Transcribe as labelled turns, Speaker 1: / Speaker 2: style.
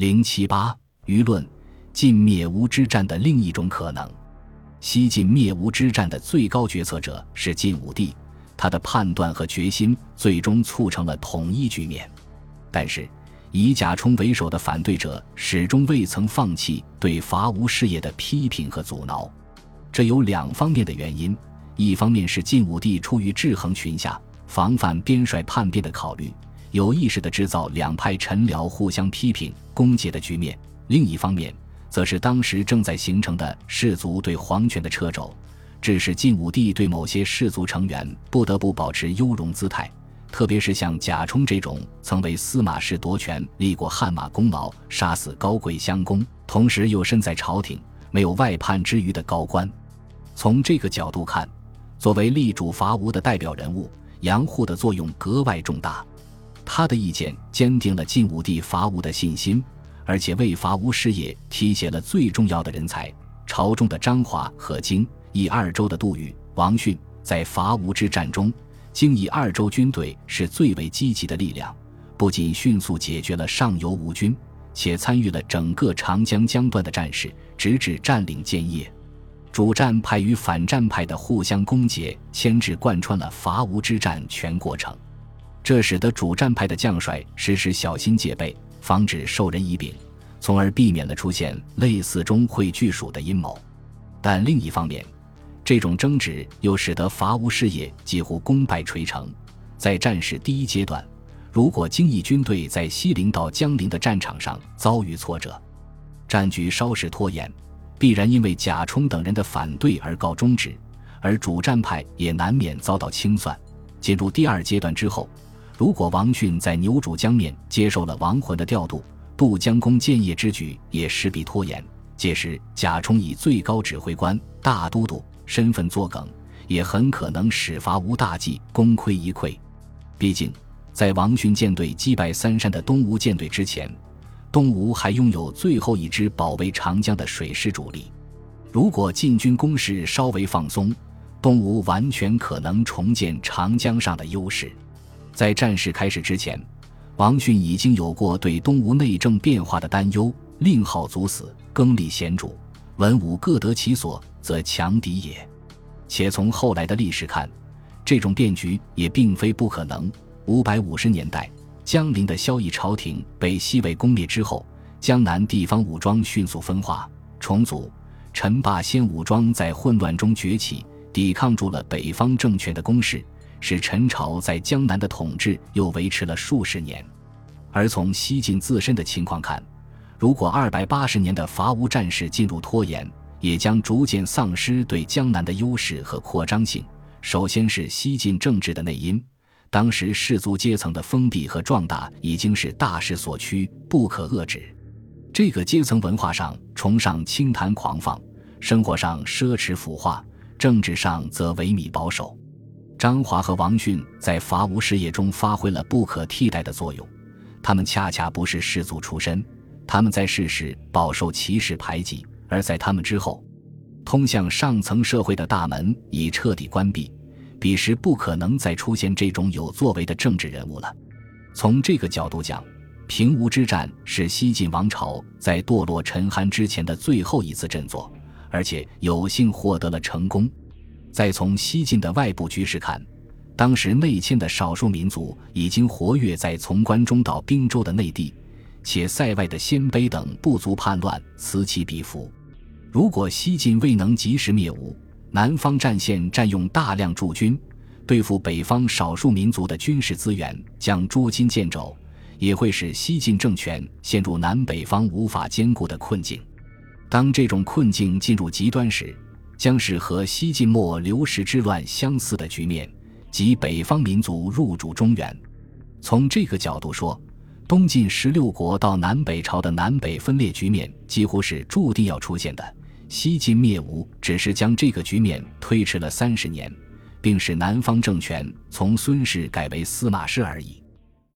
Speaker 1: 零七八舆论晋灭吴之战的另一种可能。西晋灭吴之战的最高决策者是晋武帝，他的判断和决心最终促成了统一局面。但是，以贾充为首的反对者始终未曾放弃对伐吴事业的批评和阻挠。这有两方面的原因：一方面是晋武帝出于制衡群下、防范边帅叛变的考虑，有意识地制造两派臣僚互相批评、攻讦的局面；另一方面，则是当时正在形成的士族对皇权的掣肘，致使晋武帝对某些士族成员不得不保持优容姿态，特别是像贾充这种曾为司马氏夺权立过汗马功劳、杀死高贵襄公，同时又身在朝廷没有外叛之余的高官。从这个角度看，作为力主伐吴的代表人物，杨护的作用格外重大，他的意见坚定了晋武帝伐吴的信心。而且为伐吴事业提携了最重要的人才，朝中的张华、和京以二州的杜宇、王逊，在伐吴之战中，京以二州军队是最为积极的力量，不仅迅速解决了上游吴军，且参与了整个长江江段的战事，直至占领建业。主战派与反战派的互相攻讦，牵制贯穿了伐吴之战全过程，这使得主战派的将帅时时小心戒备。防止授人以柄，从而避免了出现类似钟会拒蜀的阴谋。但另一方面，这种争执又使得伐吴事业几乎功败垂成。在战事第一阶段，如果京义军队在西陵到江陵的战场上遭遇挫折，战局稍事拖延，必然因为贾充等人的反对而告终止，而主战派也难免遭到清算。进入第二阶段之后。如果王浚在牛渚江面接受了亡魂的调度，渡江攻建业之举也势必拖延。届时，贾充以最高指挥官、大都督身份作梗，也很可能使伐吴大计功亏一篑。毕竟，在王浚舰队击败三山的东吴舰队之前，东吴还拥有最后一支保卫长江的水师主力。如果晋军攻势稍微放松，东吴完全可能重建长江上的优势。在战事开始之前，王逊已经有过对东吴内政变化的担忧。令号卒死，更立贤主，文武各得其所，则强敌也。且从后来的历史看，这种变局也并非不可能。五百五十年代，江陵的萧绎朝廷被西魏攻灭之后，江南地方武装迅速分化重组，陈霸先武装在混乱中崛起，抵抗住了北方政权的攻势。使陈朝在江南的统治又维持了数十年，而从西晋自身的情况看，如果二百八十年的伐吴战事进入拖延，也将逐渐丧失对江南的优势和扩张性。首先是西晋政治的内因，当时士族阶层的封闭和壮大已经是大势所趋，不可遏制。这个阶层文化上崇尚清谈狂放，生活上奢侈腐化，政治上则萎靡保守。张华和王逊在伐吴事业中发挥了不可替代的作用，他们恰恰不是士族出身，他们在世时饱受歧视排挤，而在他们之后，通向上层社会的大门已彻底关闭，彼时不可能再出现这种有作为的政治人物了。从这个角度讲，平吴之战是西晋王朝在堕落沉酣之前的最后一次振作，而且有幸获得了成功。再从西晋的外部局势看，当时内迁的少数民族已经活跃在从关中到滨州的内地，且塞外的鲜卑等部族叛乱此起彼伏。如果西晋未能及时灭吴，南方战线占用大量驻军，对付北方少数民族的军事资源将捉襟见肘，也会使西晋政权陷入南北方无法兼顾的困境。当这种困境进入极端时，将是和西晋末刘氏之乱相似的局面，即北方民族入主中原。从这个角度说，东晋十六国到南北朝的南北分裂局面几乎是注定要出现的。西晋灭吴只是将这个局面推迟了三十年，并使南方政权从孙氏改为司马氏而已。